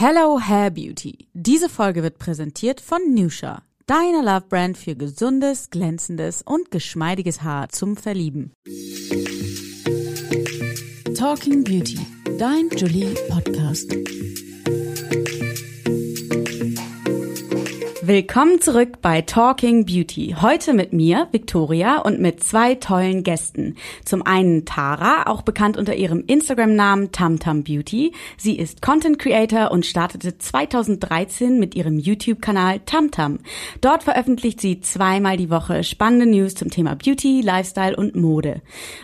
Hello Hair Beauty. Diese Folge wird präsentiert von Nusha, deiner Love Brand für gesundes, glänzendes und geschmeidiges Haar zum Verlieben. Talking Beauty, dein Julie Podcast. Willkommen zurück bei Talking Beauty. Heute mit mir, Victoria, und mit zwei tollen Gästen. Zum einen Tara, auch bekannt unter ihrem Instagram-Namen Tamtam Beauty. Sie ist Content Creator und startete 2013 mit ihrem YouTube-Kanal Tamtam. Dort veröffentlicht sie zweimal die Woche spannende News zum Thema Beauty, Lifestyle und Mode.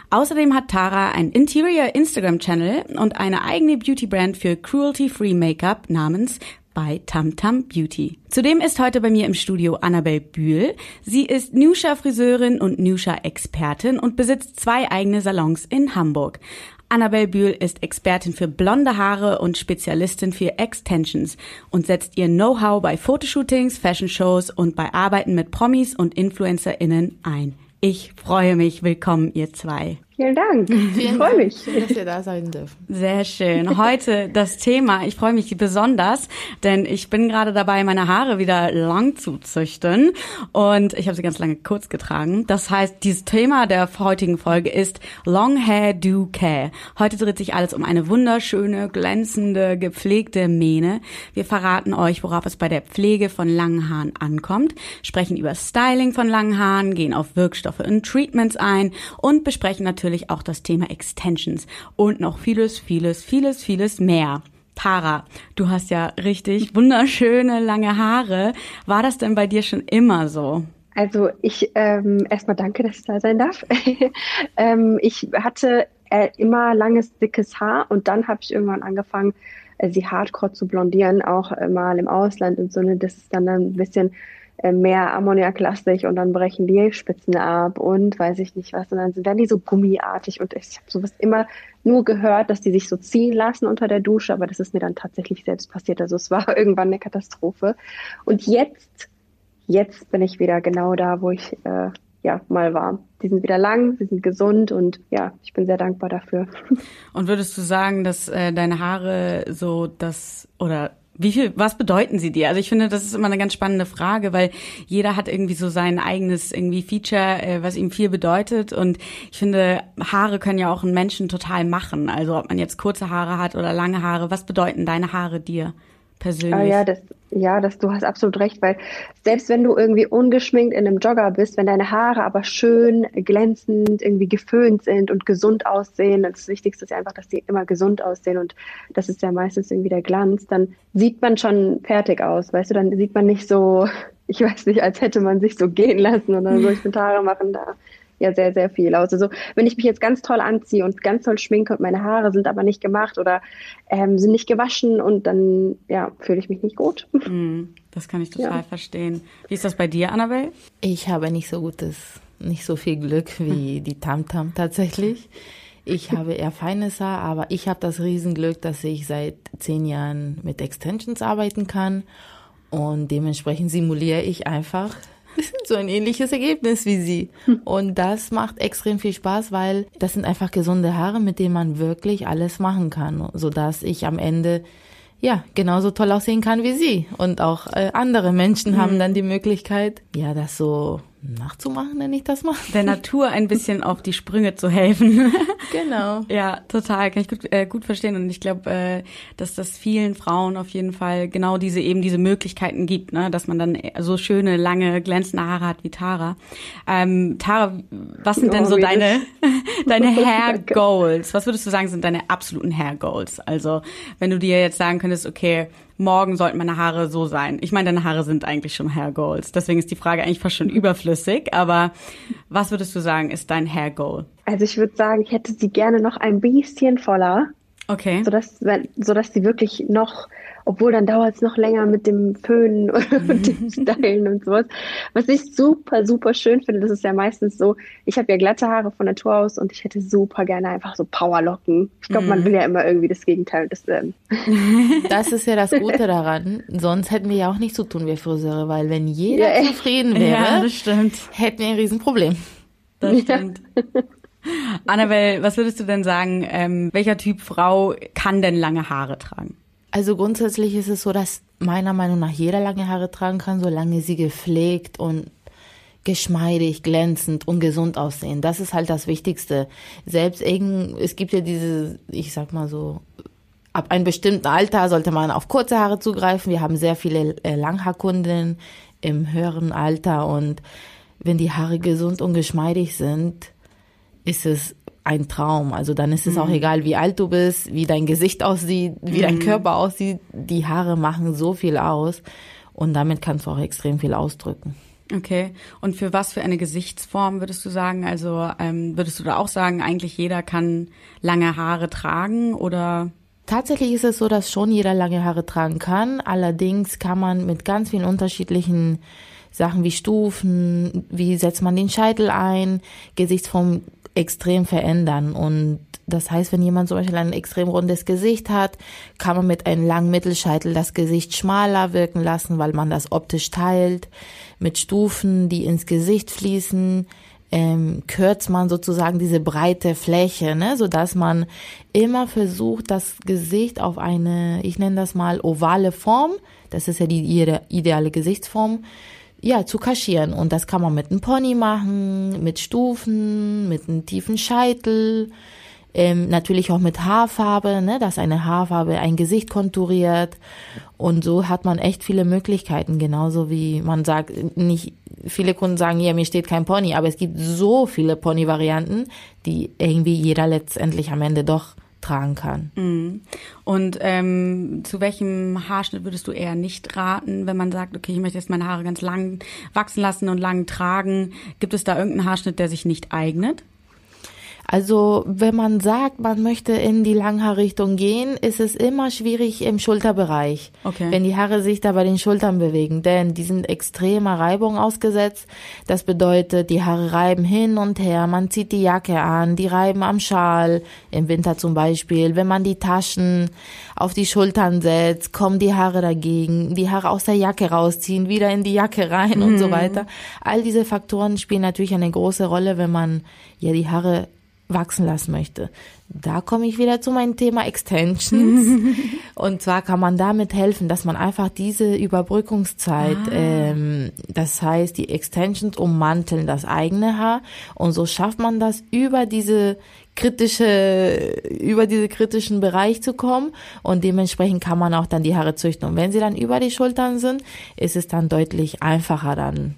Außerdem hat Tara ein Interior Instagram-Channel und eine eigene Beauty-Brand für Cruelty-Free Make-up namens bei Tamtam Beauty. Zudem ist heute bei mir im Studio Annabelle Bühl. Sie ist Nusha Friseurin und Nusha Expertin und besitzt zwei eigene Salons in Hamburg. Annabelle Bühl ist Expertin für blonde Haare und Spezialistin für Extensions und setzt ihr Know-how bei Fotoshootings, Fashion Shows und bei Arbeiten mit Promis und InfluencerInnen ein. Ich freue mich. Willkommen, ihr zwei. Vielen Dank. ich freue mich, dass wir da sein dürfen. Sehr schön. Heute das Thema. Ich freue mich besonders, denn ich bin gerade dabei, meine Haare wieder lang zu züchten und ich habe sie ganz lange kurz getragen. Das heißt, dieses Thema der heutigen Folge ist Long Hair Do Care. Heute dreht sich alles um eine wunderschöne, glänzende, gepflegte Mähne. Wir verraten euch, worauf es bei der Pflege von langen Haaren ankommt, sprechen über Styling von langen Haaren, gehen auf Wirkstoffe und Treatments ein und besprechen natürlich natürlich auch das Thema Extensions und noch vieles, vieles, vieles, vieles mehr. Tara, du hast ja richtig wunderschöne lange Haare. War das denn bei dir schon immer so? Also ich ähm, erstmal danke, dass ich da sein darf. ähm, ich hatte äh, immer langes, dickes Haar und dann habe ich irgendwann angefangen, äh, sie hardcore zu blondieren, auch äh, mal im Ausland und so. Ne, das ist dann ein bisschen mehr ammoniaklastig und dann brechen die Spitzen ab und weiß ich nicht was. Und dann werden die so gummiartig und ich habe sowas immer nur gehört, dass die sich so ziehen lassen unter der Dusche, aber das ist mir dann tatsächlich selbst passiert. Also es war irgendwann eine Katastrophe. Und jetzt, jetzt bin ich wieder genau da, wo ich äh, ja mal war. Die sind wieder lang, sie sind gesund und ja, ich bin sehr dankbar dafür. Und würdest du sagen, dass äh, deine Haare so das oder wie viel, was bedeuten sie dir? Also ich finde, das ist immer eine ganz spannende Frage, weil jeder hat irgendwie so sein eigenes irgendwie Feature, äh, was ihm viel bedeutet. Und ich finde, Haare können ja auch einen Menschen total machen. Also ob man jetzt kurze Haare hat oder lange Haare, was bedeuten deine Haare dir? Persönlich. Ah, ja, das, ja, das, du hast absolut recht, weil selbst wenn du irgendwie ungeschminkt in einem Jogger bist, wenn deine Haare aber schön glänzend irgendwie geföhnt sind und gesund aussehen, das Wichtigste ist ja einfach, dass die immer gesund aussehen und das ist ja meistens irgendwie der Glanz, dann sieht man schon fertig aus, weißt du, dann sieht man nicht so, ich weiß nicht, als hätte man sich so gehen lassen oder so, ich bin Haare machen da ja sehr, sehr viel aus. Also wenn ich mich jetzt ganz toll anziehe und ganz toll schminke und meine Haare sind aber nicht gemacht oder ähm, sind nicht gewaschen und dann ja, fühle ich mich nicht gut. Mm, das kann ich total ja. verstehen. Wie ist das bei dir, Annabelle? Ich habe nicht so gutes, nicht so viel Glück wie die Tamtam -Tam tatsächlich. Ich habe eher feines Haar, aber ich habe das Riesenglück, dass ich seit zehn Jahren mit Extensions arbeiten kann und dementsprechend simuliere ich einfach so ein ähnliches Ergebnis wie sie. Und das macht extrem viel Spaß, weil das sind einfach gesunde Haare, mit denen man wirklich alles machen kann, sodass ich am Ende ja genauso toll aussehen kann wie sie. Und auch äh, andere Menschen mhm. haben dann die Möglichkeit, ja, das so nachzumachen, nenne ich das mal. Der Natur ein bisschen auf die Sprünge zu helfen. Genau. ja, total, kann ich gut, äh, gut verstehen. Und ich glaube, äh, dass das vielen Frauen auf jeden Fall genau diese eben diese Möglichkeiten gibt, ne? dass man dann so schöne, lange, glänzende Haare hat wie Tara. Ähm, Tara, was sind oh, denn so deine, deine Hair Goals? Was würdest du sagen, sind deine absoluten Hair Goals? Also, wenn du dir jetzt sagen könntest, okay, morgen sollten meine Haare so sein. Ich meine, deine Haare sind eigentlich schon Hair Goals. Deswegen ist die Frage eigentlich fast schon überflüssig. Aber was würdest du sagen, ist dein Hair Goal? Also ich würde sagen, ich hätte sie gerne noch ein bisschen voller. Okay. Sodass, sodass sie wirklich noch obwohl dann dauert es noch länger mit dem Föhnen oder mit dem Stylen und sowas. Was ich super, super schön finde, das ist ja meistens so, ich habe ja glatte Haare von Natur aus und ich hätte super gerne einfach so Powerlocken. Ich glaube, man mhm. will ja immer irgendwie das Gegenteil. Das, ähm. das ist ja das Gute daran. Sonst hätten wir ja auch nicht so tun wie Friseure, weil wenn jeder ja, zufrieden wäre, ja, hätten wir ein Riesenproblem. Das stimmt. Ja. Annabelle, was würdest du denn sagen, ähm, welcher Typ Frau kann denn lange Haare tragen? Also grundsätzlich ist es so, dass meiner Meinung nach jeder lange Haare tragen kann, solange sie gepflegt und geschmeidig, glänzend und gesund aussehen. Das ist halt das Wichtigste. Selbst irgend, es gibt ja diese, ich sag mal so, ab einem bestimmten Alter sollte man auf kurze Haare zugreifen. Wir haben sehr viele äh, Langhaarkunden im höheren Alter und wenn die Haare gesund und geschmeidig sind, ist es ein Traum. Also dann ist es mhm. auch egal, wie alt du bist, wie dein Gesicht aussieht, wie mhm. dein Körper aussieht. Die Haare machen so viel aus und damit kannst du auch extrem viel ausdrücken. Okay. Und für was für eine Gesichtsform würdest du sagen? Also ähm, würdest du da auch sagen, eigentlich jeder kann lange Haare tragen oder? Tatsächlich ist es so, dass schon jeder lange Haare tragen kann. Allerdings kann man mit ganz vielen unterschiedlichen Sachen wie Stufen, wie setzt man den Scheitel ein, Gesichtsform extrem verändern. Und das heißt, wenn jemand zum Beispiel ein extrem rundes Gesicht hat, kann man mit einem langen Mittelscheitel das Gesicht schmaler wirken lassen, weil man das optisch teilt. Mit Stufen, die ins Gesicht fließen, ähm, kürzt man sozusagen diese breite Fläche, ne, so dass man immer versucht, das Gesicht auf eine, ich nenne das mal ovale Form, das ist ja die ideale Gesichtsform, ja, zu kaschieren. Und das kann man mit einem Pony machen, mit Stufen, mit einem tiefen Scheitel, ähm, natürlich auch mit Haarfarbe, ne, dass eine Haarfarbe ein Gesicht konturiert. Und so hat man echt viele Möglichkeiten, genauso wie man sagt, nicht, viele Kunden sagen, ja, mir steht kein Pony, aber es gibt so viele Pony-Varianten, die irgendwie jeder letztendlich am Ende doch tragen kann. Mhm. Und ähm, zu welchem Haarschnitt würdest du eher nicht raten, wenn man sagt, okay, ich möchte jetzt meine Haare ganz lang wachsen lassen und lang tragen? Gibt es da irgendeinen Haarschnitt, der sich nicht eignet? Also wenn man sagt, man möchte in die Langhaarrichtung gehen, ist es immer schwierig im Schulterbereich, okay. wenn die Haare sich da bei den Schultern bewegen, denn die sind extremer Reibung ausgesetzt. Das bedeutet, die Haare reiben hin und her, man zieht die Jacke an, die reiben am Schal, im Winter zum Beispiel. Wenn man die Taschen auf die Schultern setzt, kommen die Haare dagegen, die Haare aus der Jacke rausziehen, wieder in die Jacke rein mhm. und so mhm. weiter. All diese Faktoren spielen natürlich eine große Rolle, wenn man ja die Haare wachsen lassen möchte. Da komme ich wieder zu meinem Thema Extensions. und zwar kann man damit helfen, dass man einfach diese Überbrückungszeit, ah. ähm, das heißt, die Extensions ummanteln das eigene Haar und so schafft man das über diese kritische, über diese kritischen Bereich zu kommen und dementsprechend kann man auch dann die Haare züchten. Und wenn sie dann über die Schultern sind, ist es dann deutlich einfacher dann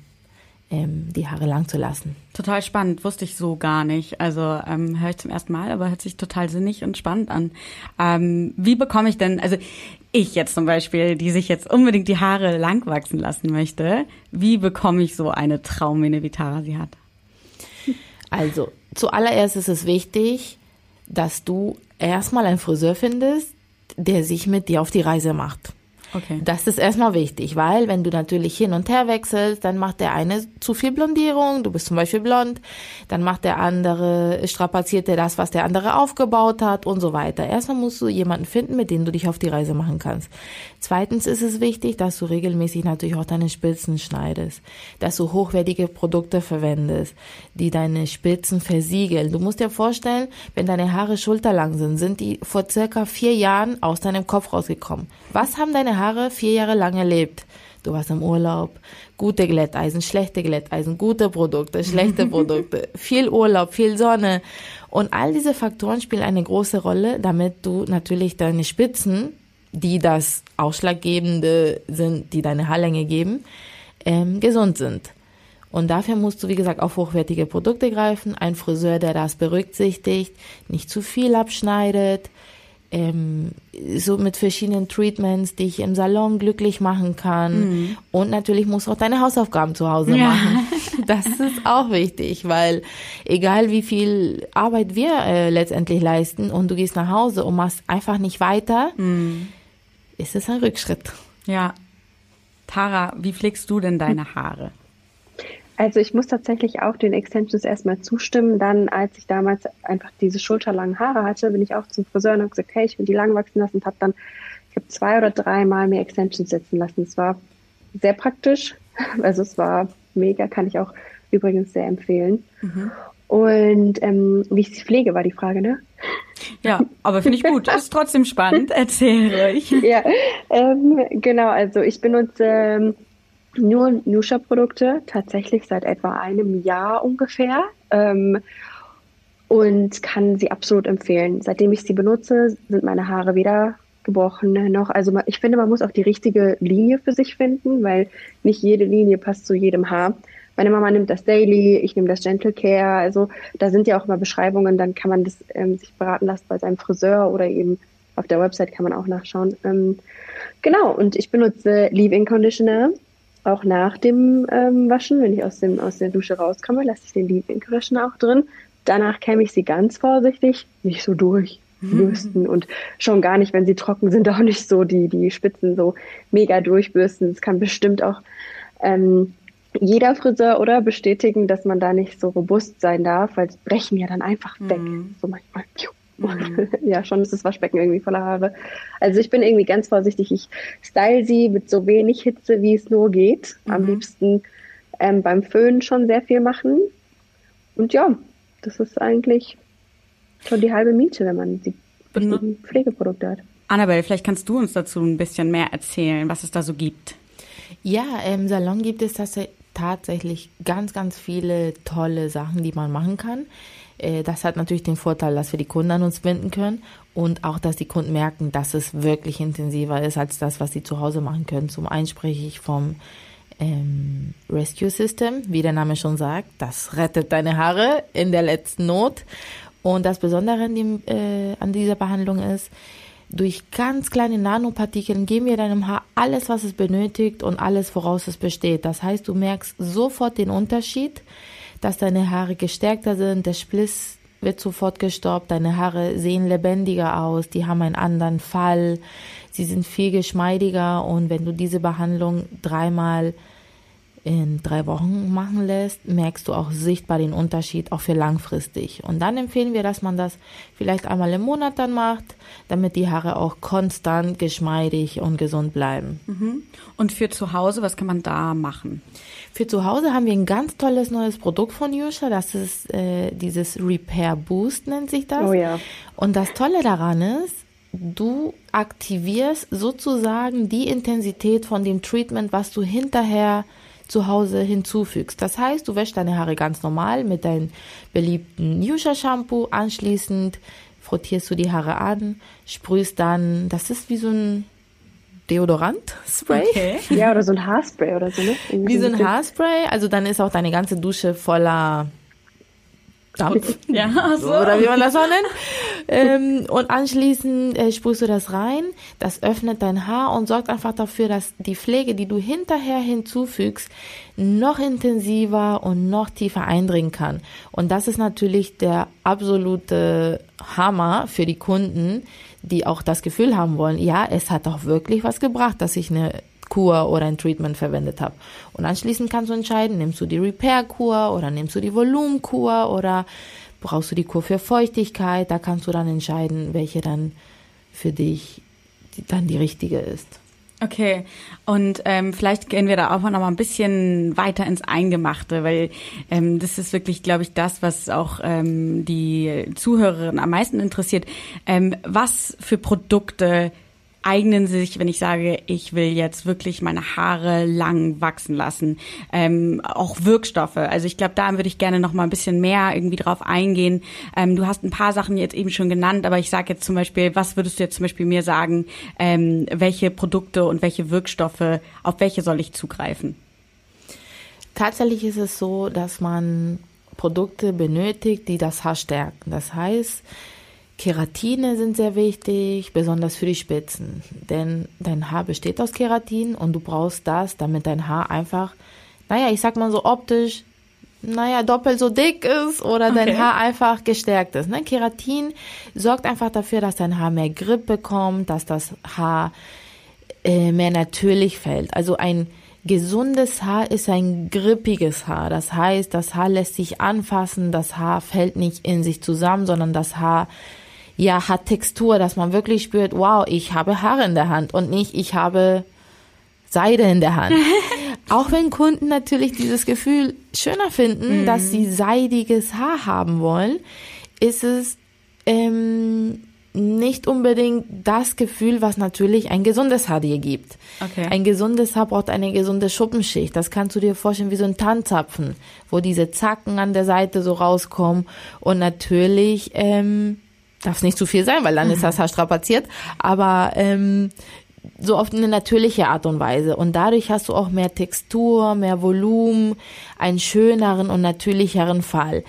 ähm, die Haare lang zu lassen. Total spannend, wusste ich so gar nicht. Also ähm, höre ich zum ersten Mal, aber hört sich total sinnig und spannend an. Ähm, wie bekomme ich denn, also ich jetzt zum Beispiel, die sich jetzt unbedingt die Haare lang wachsen lassen möchte, wie bekomme ich so eine Traummähne, wie Tara sie hat? Also zuallererst ist es wichtig, dass du erstmal einen Friseur findest, der sich mit dir auf die Reise macht. Okay. Das ist erstmal wichtig, weil wenn du natürlich hin und her wechselst, dann macht der eine zu viel Blondierung, du bist zum Beispiel blond, dann macht der andere, strapaziert er das, was der andere aufgebaut hat und so weiter. Erstmal musst du jemanden finden, mit dem du dich auf die Reise machen kannst. Zweitens ist es wichtig, dass du regelmäßig natürlich auch deine Spitzen schneidest, dass du hochwertige Produkte verwendest, die deine Spitzen versiegeln. Du musst dir vorstellen, wenn deine Haare schulterlang sind, sind die vor circa vier Jahren aus deinem Kopf rausgekommen. Was haben deine Haare vier Jahre lang erlebt. Du warst im Urlaub, gute Glätteisen, schlechte Glätteisen, gute Produkte, schlechte Produkte, viel Urlaub, viel Sonne. Und all diese Faktoren spielen eine große Rolle, damit du natürlich deine Spitzen, die das Ausschlaggebende sind, die deine Haarlänge geben, ähm, gesund sind. Und dafür musst du, wie gesagt, auf hochwertige Produkte greifen. Ein Friseur, der das berücksichtigt, nicht zu viel abschneidet, ähm, so mit verschiedenen Treatments, die ich im Salon glücklich machen kann. Mhm. Und natürlich musst du auch deine Hausaufgaben zu Hause ja. machen. Das ist auch wichtig, weil egal wie viel Arbeit wir äh, letztendlich leisten und du gehst nach Hause und machst einfach nicht weiter, mhm. Ist es ein Rückschritt. Ja. Tara, wie pflegst du denn deine Haare? Also ich muss tatsächlich auch den Extensions erstmal zustimmen. Dann, als ich damals einfach diese schulterlangen Haare hatte, bin ich auch zum Friseur und habe gesagt, hey, ich will die lang wachsen lassen und habe dann, ich habe zwei oder dreimal mir Extensions setzen lassen. Es war sehr praktisch. Also es war mega, kann ich auch übrigens sehr empfehlen. Mhm. Und ähm, wie ich sie pflege, war die Frage, ne? Ja, aber finde ich gut. Ist trotzdem spannend. Erzähl ruhig. Ja, ähm, genau. Also ich benutze ähm, nur Nusha-Produkte tatsächlich seit etwa einem Jahr ungefähr ähm, und kann sie absolut empfehlen. Seitdem ich sie benutze, sind meine Haare weder gebrochen noch. Also ich finde, man muss auch die richtige Linie für sich finden, weil nicht jede Linie passt zu jedem Haar. Meine Mama nimmt das Daily, ich nehme das Gentle Care. Also da sind ja auch immer Beschreibungen, dann kann man das ähm, sich beraten lassen bei seinem Friseur oder eben auf der Website kann man auch nachschauen. Ähm, genau, und ich benutze Leave-In Conditioner auch nach dem ähm, Waschen. Wenn ich aus, dem, aus der Dusche rauskomme, lasse ich den Leave-In Conditioner auch drin. Danach kämme ich sie ganz vorsichtig, nicht so durchbürsten mhm. und schon gar nicht, wenn sie trocken sind, auch nicht so die, die Spitzen so mega durchbürsten. Es kann bestimmt auch ähm, jeder Friseur oder bestätigen, dass man da nicht so robust sein darf, weil es brechen ja dann einfach weg. Mhm. So manchmal. Mhm. ja, schon ist das Waschbecken irgendwie voller Haare. Also ich bin irgendwie ganz vorsichtig. Ich style sie mit so wenig Hitze, wie es nur geht. Mhm. Am liebsten ähm, beim Föhn schon sehr viel machen. Und ja, das ist eigentlich schon die halbe Miete, wenn man die Pflegeprodukte hat. Annabelle, vielleicht kannst du uns dazu ein bisschen mehr erzählen, was es da so gibt. Ja, im Salon gibt es tatsächlich ganz, ganz viele tolle Sachen, die man machen kann. Äh, das hat natürlich den Vorteil, dass wir die Kunden an uns binden können und auch, dass die Kunden merken, dass es wirklich intensiver ist als das, was sie zu Hause machen können. Zum einen spreche ich vom ähm, Rescue System, wie der Name schon sagt. Das rettet deine Haare in der letzten Not. Und das Besondere an, dem, äh, an dieser Behandlung ist, durch ganz kleine Nanopartikel geben wir deinem Haar alles, was es benötigt und alles, woraus es besteht. Das heißt, du merkst sofort den Unterschied, dass deine Haare gestärkter sind, der Spliss wird sofort gestoppt, deine Haare sehen lebendiger aus, die haben einen anderen Fall, sie sind viel geschmeidiger und wenn du diese Behandlung dreimal in drei Wochen machen lässt, merkst du auch sichtbar den Unterschied, auch für langfristig. Und dann empfehlen wir, dass man das vielleicht einmal im Monat dann macht, damit die Haare auch konstant geschmeidig und gesund bleiben. Mhm. Und für zu Hause, was kann man da machen? Für zu Hause haben wir ein ganz tolles neues Produkt von Yusha. Das ist äh, dieses Repair Boost, nennt sich das. Oh ja. Und das Tolle daran ist, du aktivierst sozusagen die Intensität von dem Treatment, was du hinterher zu Hause hinzufügst. Das heißt, du wäschst deine Haare ganz normal mit deinem beliebten Yusha Shampoo. Anschließend frottierst du die Haare an, sprühst dann, das ist wie so ein Deodorant-Spray. Okay. Ja, oder so ein Haarspray oder so, ne? Wie so ein Haarspray. Also dann ist auch deine ganze Dusche voller Dampf. ja, so. Oder wie man das auch nennt. Ähm, und anschließend äh, sprühst du das rein. Das öffnet dein Haar und sorgt einfach dafür, dass die Pflege, die du hinterher hinzufügst, noch intensiver und noch tiefer eindringen kann. Und das ist natürlich der absolute Hammer für die Kunden, die auch das Gefühl haben wollen, ja, es hat auch wirklich was gebracht, dass ich eine Kur oder ein Treatment verwendet habe. Und anschließend kannst du entscheiden, nimmst du die Repair-Kur oder nimmst du die Volumenkur oder brauchst du die Kur für Feuchtigkeit. Da kannst du dann entscheiden, welche dann für dich dann die richtige ist. Okay, und ähm, vielleicht gehen wir da auch noch mal ein bisschen weiter ins Eingemachte, weil ähm, das ist wirklich, glaube ich, das, was auch ähm, die Zuhörerin am meisten interessiert. Ähm, was für Produkte eignen sich, wenn ich sage, ich will jetzt wirklich meine Haare lang wachsen lassen. Ähm, auch Wirkstoffe. Also ich glaube, da würde ich gerne noch mal ein bisschen mehr irgendwie drauf eingehen. Ähm, du hast ein paar Sachen jetzt eben schon genannt, aber ich sage jetzt zum Beispiel, was würdest du jetzt zum Beispiel mir sagen, ähm, welche Produkte und welche Wirkstoffe, auf welche soll ich zugreifen? Tatsächlich ist es so, dass man Produkte benötigt, die das Haar stärken. Das heißt, Keratine sind sehr wichtig, besonders für die Spitzen, denn dein Haar besteht aus Keratin und du brauchst das, damit dein Haar einfach, naja, ich sag mal so optisch, naja, doppelt so dick ist oder okay. dein Haar einfach gestärkt ist. Ne? Keratin sorgt einfach dafür, dass dein Haar mehr Grip bekommt, dass das Haar äh, mehr natürlich fällt. Also ein gesundes Haar ist ein grippiges Haar. Das heißt, das Haar lässt sich anfassen, das Haar fällt nicht in sich zusammen, sondern das Haar ja, hat Textur, dass man wirklich spürt, wow, ich habe Haare in der Hand und nicht, ich habe Seide in der Hand. Auch wenn Kunden natürlich dieses Gefühl schöner finden, mhm. dass sie seidiges Haar haben wollen, ist es ähm, nicht unbedingt das Gefühl, was natürlich ein gesundes Haar dir gibt. Okay. Ein gesundes Haar braucht eine gesunde Schuppenschicht. Das kannst du dir vorstellen wie so ein Tanzapfen, wo diese Zacken an der Seite so rauskommen. Und natürlich ähm, darf es nicht zu viel sein, weil dann ist das Haar strapaziert. Aber ähm, so auf eine natürliche Art und Weise. Und dadurch hast du auch mehr Textur, mehr Volumen, einen schöneren und natürlicheren Fall.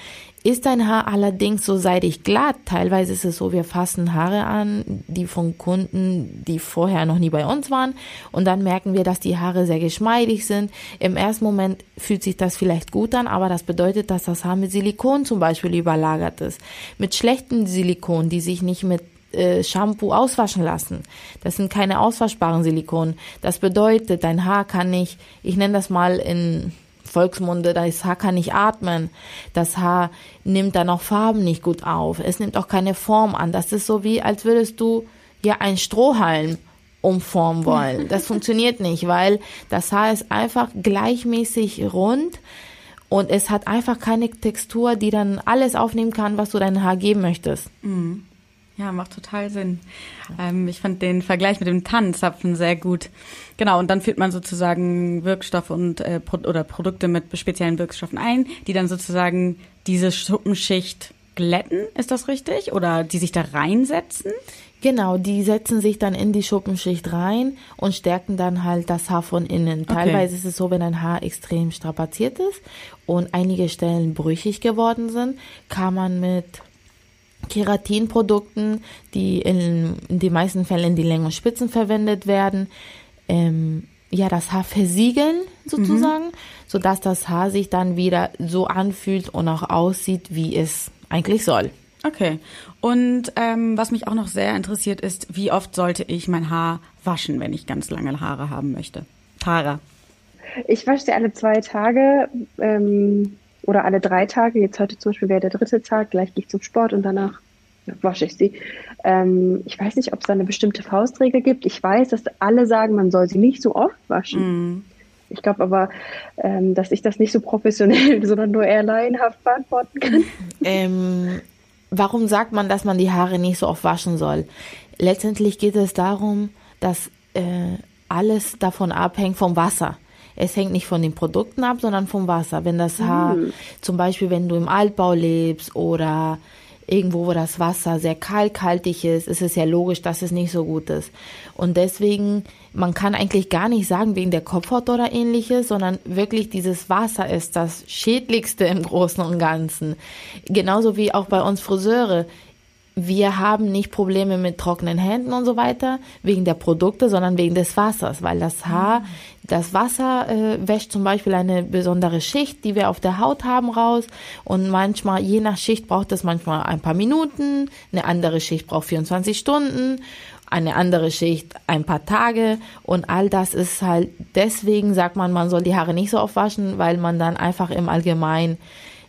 Ist dein Haar allerdings so seidig glatt, teilweise ist es so, wir fassen Haare an, die von Kunden, die vorher noch nie bei uns waren, und dann merken wir, dass die Haare sehr geschmeidig sind. Im ersten Moment fühlt sich das vielleicht gut an, aber das bedeutet, dass das Haar mit Silikon zum Beispiel überlagert ist. Mit schlechten Silikon, die sich nicht mit äh, Shampoo auswaschen lassen. Das sind keine auswaschbaren Silikon. Das bedeutet, dein Haar kann nicht, ich nenne das mal in Volksmunde, das Haar kann nicht atmen. Das Haar nimmt dann auch Farben nicht gut auf. Es nimmt auch keine Form an. Das ist so wie, als würdest du ja ein Strohhalm umformen wollen. Das funktioniert nicht, weil das Haar ist einfach gleichmäßig rund und es hat einfach keine Textur, die dann alles aufnehmen kann, was du deinem Haar geben möchtest. Mhm. Ja, macht total Sinn. Ähm, ich fand den Vergleich mit dem Tannenzapfen sehr gut. Genau, und dann führt man sozusagen Wirkstoffe und äh, Pro oder Produkte mit speziellen Wirkstoffen ein, die dann sozusagen diese Schuppenschicht glätten, ist das richtig? Oder die sich da reinsetzen? Genau, die setzen sich dann in die Schuppenschicht rein und stärken dann halt das Haar von innen. Okay. Teilweise ist es so, wenn ein Haar extrem strapaziert ist und einige Stellen brüchig geworden sind, kann man mit Keratinprodukten, die in, in den meisten Fällen in die Längen und Spitzen verwendet werden, ähm, ja, das Haar versiegeln sozusagen, mhm. sodass das Haar sich dann wieder so anfühlt und auch aussieht, wie es eigentlich soll. Okay. Und ähm, was mich auch noch sehr interessiert ist, wie oft sollte ich mein Haar waschen, wenn ich ganz lange Haare haben möchte? Tara. Ich wasche sie alle zwei Tage. Ähm, oder alle drei Tage. Jetzt heute zum Beispiel wäre der dritte Tag, gleich gehe ich zum Sport und danach wasche ich sie. Ähm, ich weiß nicht, ob es da eine bestimmte Faustregel gibt. Ich weiß, dass alle sagen, man soll sie nicht so oft waschen. Mm. Ich glaube aber, ähm, dass ich das nicht so professionell, sondern nur eher laienhaft beantworten kann. Ähm, warum sagt man, dass man die Haare nicht so oft waschen soll? Letztendlich geht es darum, dass äh, alles davon abhängt vom Wasser. Es hängt nicht von den Produkten ab, sondern vom Wasser. Wenn das Haar, mhm. zum Beispiel, wenn du im Altbau lebst oder irgendwo, wo das Wasser sehr kalkhaltig ist, ist es ja logisch, dass es nicht so gut ist. Und deswegen, man kann eigentlich gar nicht sagen wegen der Kopfhaut oder ähnliches, sondern wirklich dieses Wasser ist das Schädlichste im Großen und Ganzen. Genauso wie auch bei uns Friseure wir haben nicht Probleme mit trockenen Händen und so weiter wegen der Produkte, sondern wegen des Wassers, weil das Haar, das Wasser äh, wäscht zum Beispiel eine besondere Schicht, die wir auf der Haut haben, raus. Und manchmal, je nach Schicht braucht es manchmal ein paar Minuten, eine andere Schicht braucht 24 Stunden, eine andere Schicht ein paar Tage. Und all das ist halt, deswegen sagt man, man soll die Haare nicht so oft waschen, weil man dann einfach im Allgemeinen,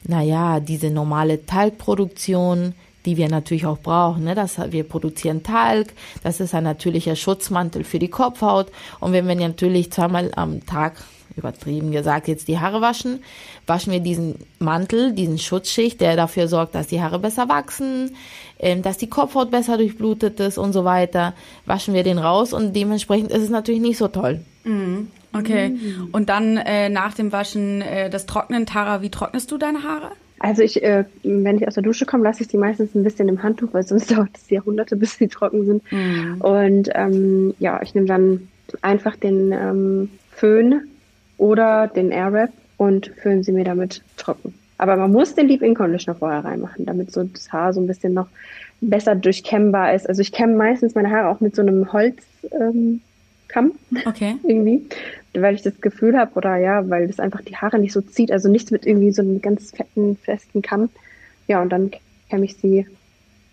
naja, diese normale Talgproduktion, die wir natürlich auch brauchen. Ne? Das, wir produzieren Talg, das ist ein natürlicher Schutzmantel für die Kopfhaut. Und wenn wir natürlich zweimal am Tag, übertrieben gesagt, jetzt die Haare waschen, waschen wir diesen Mantel, diesen Schutzschicht, der dafür sorgt, dass die Haare besser wachsen, ähm, dass die Kopfhaut besser durchblutet ist und so weiter, waschen wir den raus und dementsprechend ist es natürlich nicht so toll. Mhm. Okay. Mhm. Und dann äh, nach dem Waschen äh, das Trocknen, Tara, wie trocknest du deine Haare? Also ich, äh, wenn ich aus der Dusche komme, lasse ich die meistens ein bisschen im Handtuch, weil sonst dauert es Jahrhunderte, bis sie trocken sind. Mhm. Und ähm, ja, ich nehme dann einfach den ähm, Föhn oder den Airwrap und föhne sie mir damit trocken. Aber man muss den Leave-In Conditioner vorher reinmachen, damit so das Haar so ein bisschen noch besser durchkämmbar ist. Also ich kämme meistens meine Haare auch mit so einem Holz ähm. Okay. irgendwie. Weil ich das Gefühl habe, oder ja, weil das einfach die Haare nicht so zieht. Also nichts mit irgendwie so einem ganz fetten, festen Kamm. Ja, und dann kämme ich sie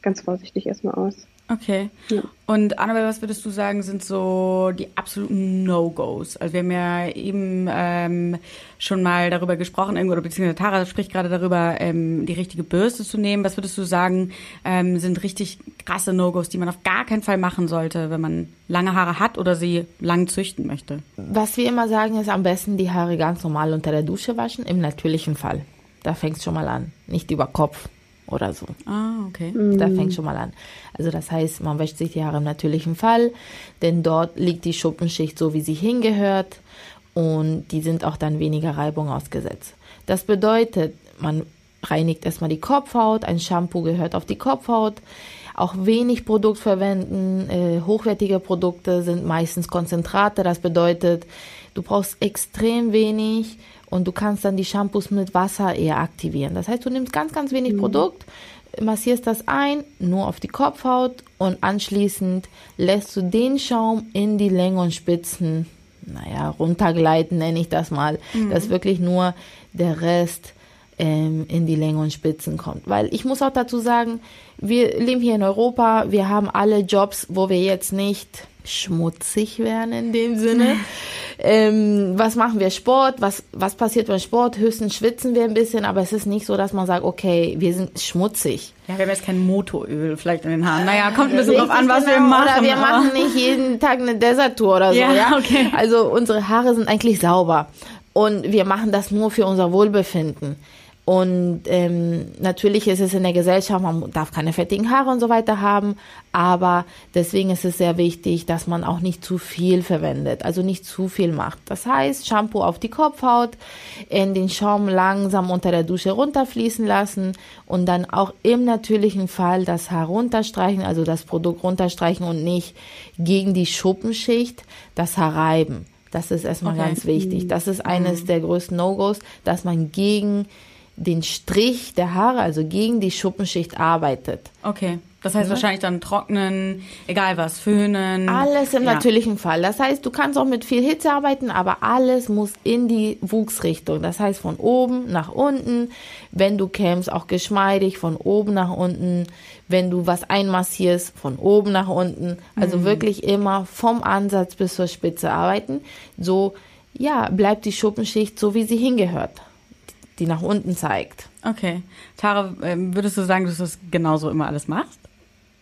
ganz vorsichtig erstmal aus. Okay. Ja. Und Annabelle, was würdest du sagen, sind so die absoluten No-Gos? Also wir haben ja eben ähm, schon mal darüber gesprochen, oder beziehungsweise Tara spricht gerade darüber, ähm, die richtige Bürste zu nehmen. Was würdest du sagen, ähm, sind richtig krasse No-Gos, die man auf gar keinen Fall machen sollte, wenn man lange Haare hat oder sie lang züchten möchte? Was wir immer sagen, ist am besten die Haare ganz normal unter der Dusche waschen, im natürlichen Fall. Da fängt es schon mal an, nicht über Kopf oder so. Ah, okay. Da fängt schon mal an. Also das heißt, man wäscht sich die Haare im natürlichen Fall, denn dort liegt die Schuppenschicht so, wie sie hingehört und die sind auch dann weniger Reibung ausgesetzt. Das bedeutet, man reinigt erstmal die Kopfhaut, ein Shampoo gehört auf die Kopfhaut, auch wenig Produkt verwenden. Äh, hochwertige Produkte sind meistens Konzentrate, das bedeutet, du brauchst extrem wenig und du kannst dann die Shampoos mit Wasser eher aktivieren. Das heißt, du nimmst ganz, ganz wenig mhm. Produkt, massierst das ein, nur auf die Kopfhaut und anschließend lässt du den Schaum in die Länge und Spitzen, naja, runtergleiten nenne ich das mal, mhm. dass wirklich nur der Rest ähm, in die Länge und Spitzen kommt. Weil ich muss auch dazu sagen, wir leben hier in Europa, wir haben alle Jobs, wo wir jetzt nicht schmutzig werden in dem Sinne. ähm, was machen wir Sport? Was, was passiert beim Sport? Höchstens schwitzen wir ein bisschen, aber es ist nicht so, dass man sagt, okay, wir sind schmutzig. Ja, wir haben jetzt kein Motoröl vielleicht in den Haaren. Naja, kommt ein bisschen drauf an, was genau. wir machen. Oder wir machen nicht jeden Tag eine Desertour oder so, ja, ja? Okay. Also unsere Haare sind eigentlich sauber. Und wir machen das nur für unser Wohlbefinden. Und ähm, natürlich ist es in der Gesellschaft, man darf keine fettigen Haare und so weiter haben, aber deswegen ist es sehr wichtig, dass man auch nicht zu viel verwendet, also nicht zu viel macht. Das heißt, Shampoo auf die Kopfhaut, in den Schaum langsam unter der Dusche runterfließen lassen und dann auch im natürlichen Fall das Haar runterstreichen, also das Produkt runterstreichen und nicht gegen die Schuppenschicht das Haar reiben. Das ist erstmal okay. ganz wichtig. Das ist eines mhm. der größten No-Gos, dass man gegen den Strich der Haare, also gegen die Schuppenschicht arbeitet. Okay. Das heißt ja. wahrscheinlich dann trocknen, egal was, föhnen. Alles im ja. natürlichen Fall. Das heißt, du kannst auch mit viel Hitze arbeiten, aber alles muss in die Wuchsrichtung. Das heißt, von oben nach unten. Wenn du kämst, auch geschmeidig, von oben nach unten. Wenn du was einmassierst, von oben nach unten. Also mhm. wirklich immer vom Ansatz bis zur Spitze arbeiten. So, ja, bleibt die Schuppenschicht so, wie sie hingehört die nach unten zeigt. Okay. Tara, ähm, würdest du sagen, dass du das genauso immer alles machst?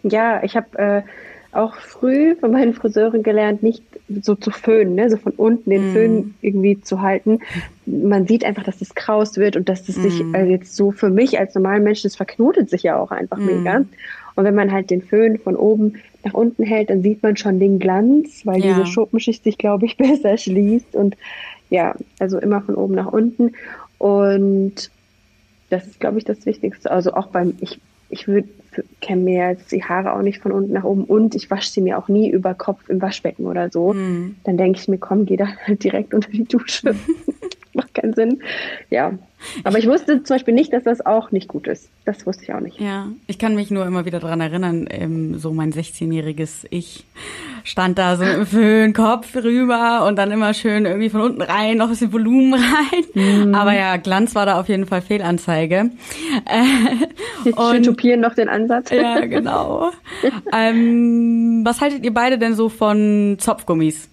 Ja, ich habe äh, auch früh von meinen Friseuren gelernt, nicht so zu föhnen, ne? so von unten den mm. Föhn irgendwie zu halten. Man sieht einfach, dass das kraus wird und dass das mm. sich äh, jetzt so für mich als normalen Mensch, das verknotet sich ja auch einfach mm. mega. Und wenn man halt den Föhn von oben nach unten hält, dann sieht man schon den Glanz, weil ja. diese Schuppenschicht sich, glaube ich, besser schließt. Und ja, also immer von oben nach unten. Und das ist, glaube ich, das Wichtigste. Also auch beim, ich, ich würde kenne mir jetzt die Haare auch nicht von unten nach oben und ich wasche sie mir auch nie über Kopf im Waschbecken oder so. Mhm. Dann denke ich mir, komm, geh da halt direkt unter die Dusche. Macht keinen Sinn. Ja, aber ich wusste zum Beispiel nicht, dass das auch nicht gut ist. Das wusste ich auch nicht. Ja, ich kann mich nur immer wieder daran erinnern, ähm, so mein 16-jähriges Ich stand da so mit dem Föhn, Kopf rüber und dann immer schön irgendwie von unten rein, noch ein bisschen Volumen rein. Mhm. Aber ja, Glanz war da auf jeden Fall Fehlanzeige. Äh, und topieren noch den Ansatz. ja, genau. ähm, was haltet ihr beide denn so von Zopfgummis?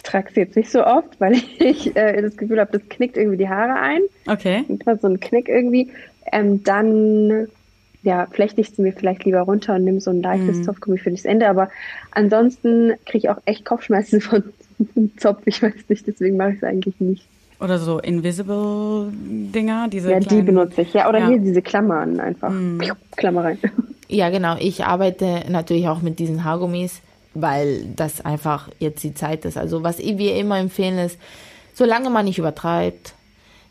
Ich trage sie jetzt nicht so oft, weil ich äh, das Gefühl habe, das knickt irgendwie die Haare ein. Okay. so ein Knick irgendwie. Ähm, dann ja, flechte ich sie mir vielleicht lieber runter und nehme so ein leichtes mhm. Zopfgummi für das Ende. Aber ansonsten kriege ich auch echt Kopfschmerzen von Zopf. Ich weiß nicht, deswegen mache ich es eigentlich nicht. Oder so Invisible-Dinger, diese Ja, kleinen... die benutze ich, ja. Oder ja. hier diese Klammern einfach. Mm. Klammer rein. Ja, genau. Ich arbeite natürlich auch mit diesen Haargummis weil das einfach jetzt die Zeit ist. Also was wir immer empfehlen ist, solange man nicht übertreibt,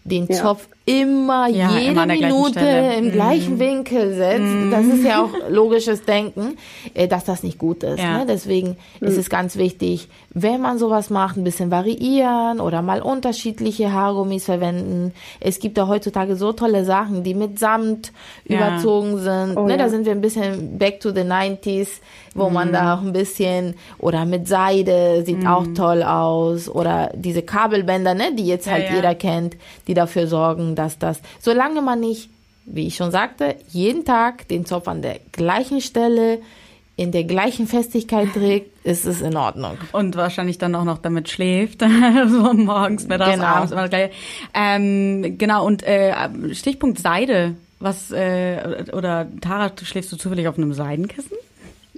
den ja. Zopf immer ja, jede immer Minute im mhm. gleichen Winkel setzt. Mhm. Das ist ja auch logisches Denken, äh, dass das nicht gut ist. Ja. Ne? Deswegen mhm. ist es ganz wichtig, wenn man sowas macht, ein bisschen variieren oder mal unterschiedliche Haargummis verwenden. Es gibt ja heutzutage so tolle Sachen, die mit Samt überzogen sind. Oh, ne? Da sind wir ein bisschen back to the 90s wo mhm. man da auch ein bisschen oder mit Seide sieht mhm. auch toll aus oder diese Kabelbänder, ne, die jetzt halt ja, ja. jeder kennt, die dafür sorgen, dass das, solange man nicht, wie ich schon sagte, jeden Tag den Zopf an der gleichen Stelle in der gleichen Festigkeit trägt, ist es in Ordnung. Und wahrscheinlich dann auch noch damit schläft, so morgens, mittags, genau. abends immer gleich. Ähm, genau, und äh, Stichpunkt Seide. Was, äh, oder Tara, schläfst du zufällig auf einem Seidenkissen?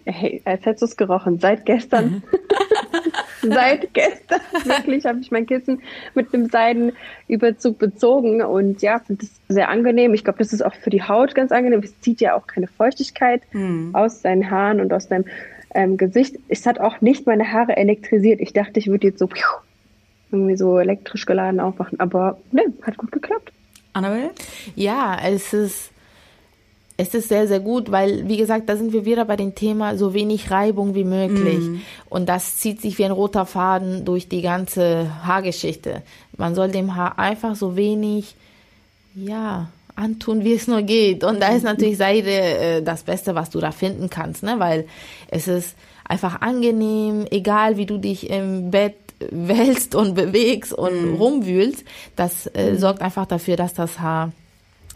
Hey, als hättest du es gerochen. Seit gestern. Seit gestern wirklich habe ich mein Kissen mit einem Seidenüberzug bezogen und ja, finde es sehr angenehm. Ich glaube, das ist auch für die Haut ganz angenehm. Es zieht ja auch keine Feuchtigkeit mhm. aus deinen Haaren und aus deinem ähm, Gesicht. Es hat auch nicht meine Haare elektrisiert. Ich dachte, ich würde jetzt so irgendwie so elektrisch geladen aufwachen, aber ne, hat gut geklappt. Annabelle? Ja, es ist es ist sehr, sehr gut, weil, wie gesagt, da sind wir wieder bei dem Thema so wenig Reibung wie möglich. Mm. Und das zieht sich wie ein roter Faden durch die ganze Haargeschichte. Man soll dem Haar einfach so wenig, ja, antun, wie es nur geht. Und da ist natürlich Seide äh, das Beste, was du da finden kannst, ne? Weil es ist einfach angenehm, egal wie du dich im Bett wälzt und bewegst und mm. rumwühlst. Das äh, mm. sorgt einfach dafür, dass das Haar,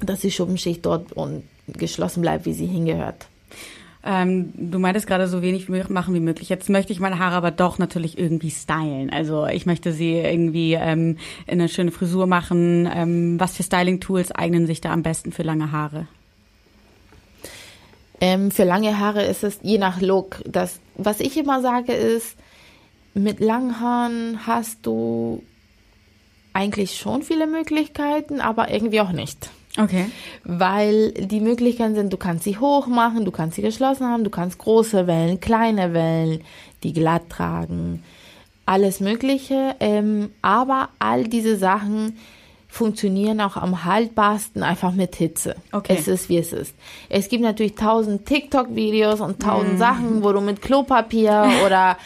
dass die Schuppenschicht dort und geschlossen bleibt, wie sie hingehört. Ähm, du meintest gerade so wenig machen wie möglich. Jetzt möchte ich meine Haare aber doch natürlich irgendwie stylen. Also ich möchte sie irgendwie ähm, in eine schöne Frisur machen. Ähm, was für Styling-Tools eignen sich da am besten für lange Haare? Ähm, für lange Haare ist es je nach Look. Das, was ich immer sage ist, mit langen Haaren hast du eigentlich schon viele Möglichkeiten, aber irgendwie auch nicht. Okay. Weil die Möglichkeiten sind, du kannst sie hoch machen, du kannst sie geschlossen haben, du kannst große Wellen, kleine Wellen, die glatt tragen, alles Mögliche. Ähm, aber all diese Sachen funktionieren auch am haltbarsten einfach mit Hitze. Okay. Es ist, wie es ist. Es gibt natürlich tausend TikTok-Videos und tausend mm. Sachen, wo du mit Klopapier oder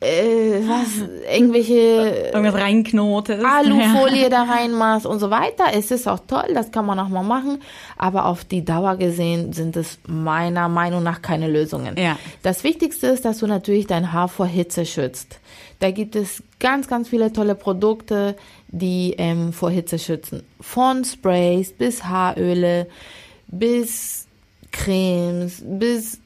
äh, was, irgendwelche irgendwas reinknotest. Alufolie ja. da reinmachst und so weiter. Es ist auch toll, das kann man auch mal machen, aber auf die Dauer gesehen sind es meiner Meinung nach keine Lösungen. Ja. Das Wichtigste ist, dass du natürlich dein Haar vor Hitze schützt. Da gibt es ganz, ganz viele tolle Produkte, die ähm, vor Hitze schützen. Von Sprays bis Haaröle, bis Cremes, bis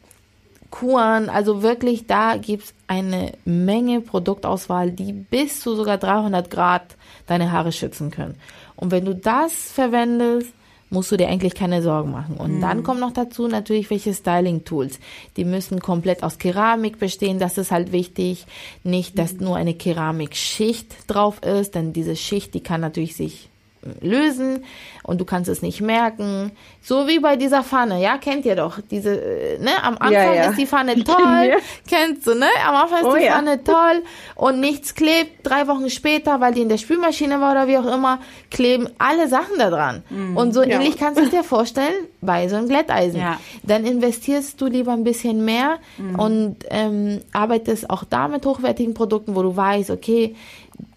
Kuren, also wirklich, da gibt's eine Menge Produktauswahl, die bis zu sogar 300 Grad deine Haare schützen können. Und wenn du das verwendest, musst du dir eigentlich keine Sorgen machen. Und mhm. dann kommt noch dazu natürlich welche Styling-Tools. Die müssen komplett aus Keramik bestehen, das ist halt wichtig. Nicht, dass mhm. nur eine Keramikschicht drauf ist, denn diese Schicht, die kann natürlich sich lösen und du kannst es nicht merken. So wie bei dieser Pfanne, ja, kennt ihr doch. Diese, äh, ne, am Anfang ja, ja. ist die Pfanne toll, kennst du, ne? Am Anfang ist oh, die Pfanne ja. toll und nichts klebt. Drei Wochen später, weil die in der Spülmaschine war oder wie auch immer, kleben alle Sachen da dran. Mhm. Und so ähnlich kannst du es dir vorstellen bei so einem Glätteisen. Dann investierst du lieber ein bisschen mehr mhm. und ähm, arbeitest auch da mit hochwertigen Produkten, wo du weißt, okay,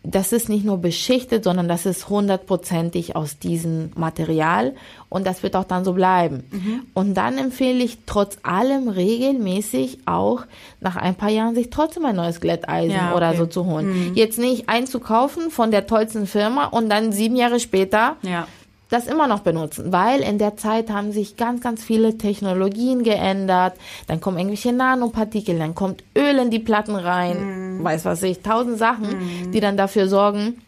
das ist nicht nur beschichtet, sondern das ist hundertprozentig aus diesem Material und das wird auch dann so bleiben. Mhm. Und dann empfehle ich trotz allem regelmäßig auch nach ein paar Jahren sich trotzdem ein neues Glätteisen ja, okay. oder so zu holen. Mhm. Jetzt nicht einzukaufen von der tollsten Firma und dann sieben Jahre später ja das immer noch benutzen, weil in der Zeit haben sich ganz, ganz viele Technologien geändert. Dann kommen irgendwelche Nanopartikel, dann kommt Öl in die Platten rein, mm. weiß was ich, tausend Sachen, mm. die dann dafür sorgen,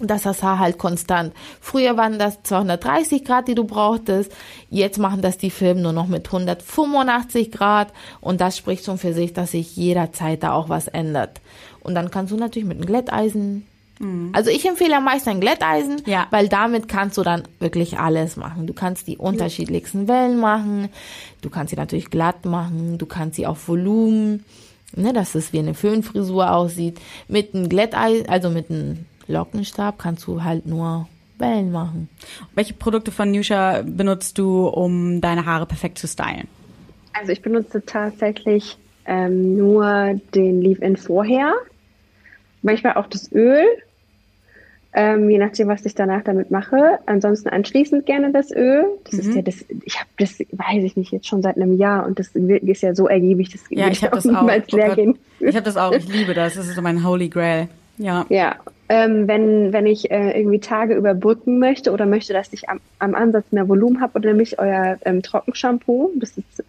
dass das Haar halt konstant. Früher waren das 230 Grad, die du brauchtest. Jetzt machen das die Firmen nur noch mit 185 Grad. Und das spricht schon für sich, dass sich jederzeit da auch was ändert. Und dann kannst du natürlich mit einem Glätteisen Mhm. Also ich empfehle am meisten ein Glätteisen, ja. weil damit kannst du dann wirklich alles machen. Du kannst die unterschiedlichsten Wellen machen, du kannst sie natürlich glatt machen, du kannst sie auf Volumen, ne, dass es wie eine Föhnfrisur aussieht. Mit einem Glätteisen, also mit einem Lockenstab kannst du halt nur Wellen machen. Welche Produkte von Nusha benutzt du, um deine Haare perfekt zu stylen? Also ich benutze tatsächlich ähm, nur den Leave-In vorher. Manchmal auch das Öl, ähm, je nachdem, was ich danach damit mache. Ansonsten anschließend gerne das Öl. Das mhm. ist ja das, ich habe das, weiß ich nicht, jetzt schon seit einem Jahr und das ist ja so ergiebig, das ja, ich habe das auch. leer oh gehen. Ich habe das auch, ich liebe das, das ist so mein Holy Grail. Ja. Ja, ähm, wenn, wenn ich äh, irgendwie Tage überbrücken möchte oder möchte, dass ich am, am Ansatz mehr Volumen habe, oder nämlich euer ähm, Trockenshampoo. Das ist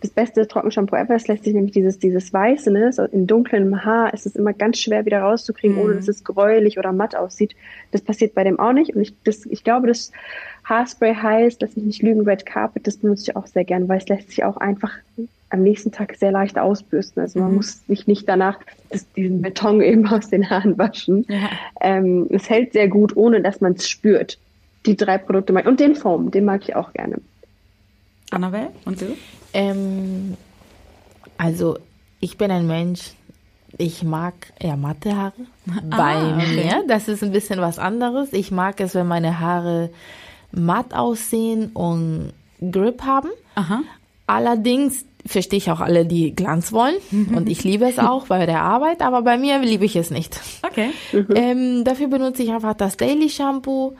das beste Trockenshampoo ever. Es lässt sich nämlich dieses, dieses Weiße, ne, so in dunklem Haar ist es immer ganz schwer wieder rauszukriegen, mhm. ohne dass es gräulich oder matt aussieht. Das passiert bei dem auch nicht. Und ich, das, ich glaube, das Haarspray heißt, dass ich nicht lügen, Red Carpet, das benutze ich auch sehr gern, weil es lässt sich auch einfach am nächsten Tag sehr leicht ausbürsten. Also man mhm. muss sich nicht danach das, diesen Beton eben aus den Haaren waschen. Ja. Ähm, es hält sehr gut, ohne dass man es spürt. Die drei Produkte mag. Und den Foam, den mag ich auch gerne. Annabelle, und du? Ähm, also, ich bin ein Mensch, ich mag eher matte Haare ah, bei okay. mir. Das ist ein bisschen was anderes. Ich mag es, wenn meine Haare matt aussehen und Grip haben. Aha. Allerdings verstehe ich auch alle, die Glanz wollen. Und ich liebe es auch bei der Arbeit, aber bei mir liebe ich es nicht. Okay. Ähm, dafür benutze ich einfach das Daily Shampoo.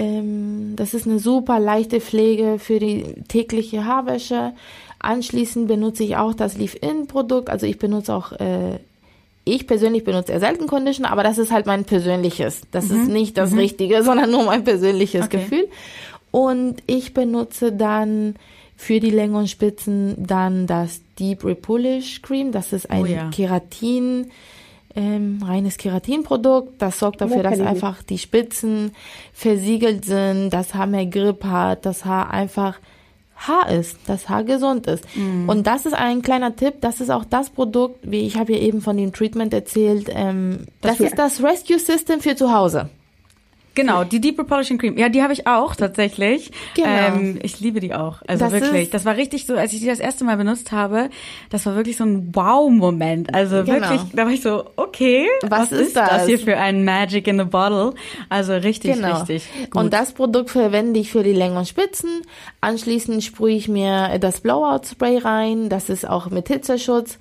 Ähm, das ist eine super leichte Pflege für die tägliche Haarwäsche. Anschließend benutze ich auch das Leave-In-Produkt. Also ich benutze auch, äh, ich persönlich benutze eher selten Condition, aber das ist halt mein persönliches. Das mhm. ist nicht das mhm. Richtige, sondern nur mein persönliches okay. Gefühl. Und ich benutze dann für die Länge und Spitzen dann das Deep Repolish Cream. Das ist ein oh ja. Keratin, ähm, reines Keratinprodukt. Das sorgt dafür, dass einfach die Spitzen versiegelt sind, das Haar mehr Grip hat, das Haar einfach Haar ist, das Haar gesund ist. Mhm. Und das ist ein kleiner Tipp, das ist auch das Produkt, wie ich habe ja eben von dem Treatment erzählt, ähm, das, das ist das Rescue System für zu Hause. Genau, die Deep Repolishing Cream. Ja, die habe ich auch tatsächlich. Genau. Ähm, ich liebe die auch. Also das wirklich. Das war richtig so, als ich die das erste Mal benutzt habe, das war wirklich so ein Wow-Moment. Also genau. wirklich, da war ich so, okay, was, was ist, ist das? das? hier für ein Magic in the Bottle? Also richtig, genau. richtig. Gut. Und das Produkt verwende ich für die Längen und Spitzen. Anschließend sprühe ich mir das Blowout Spray rein. Das ist auch mit Hitzeschutz.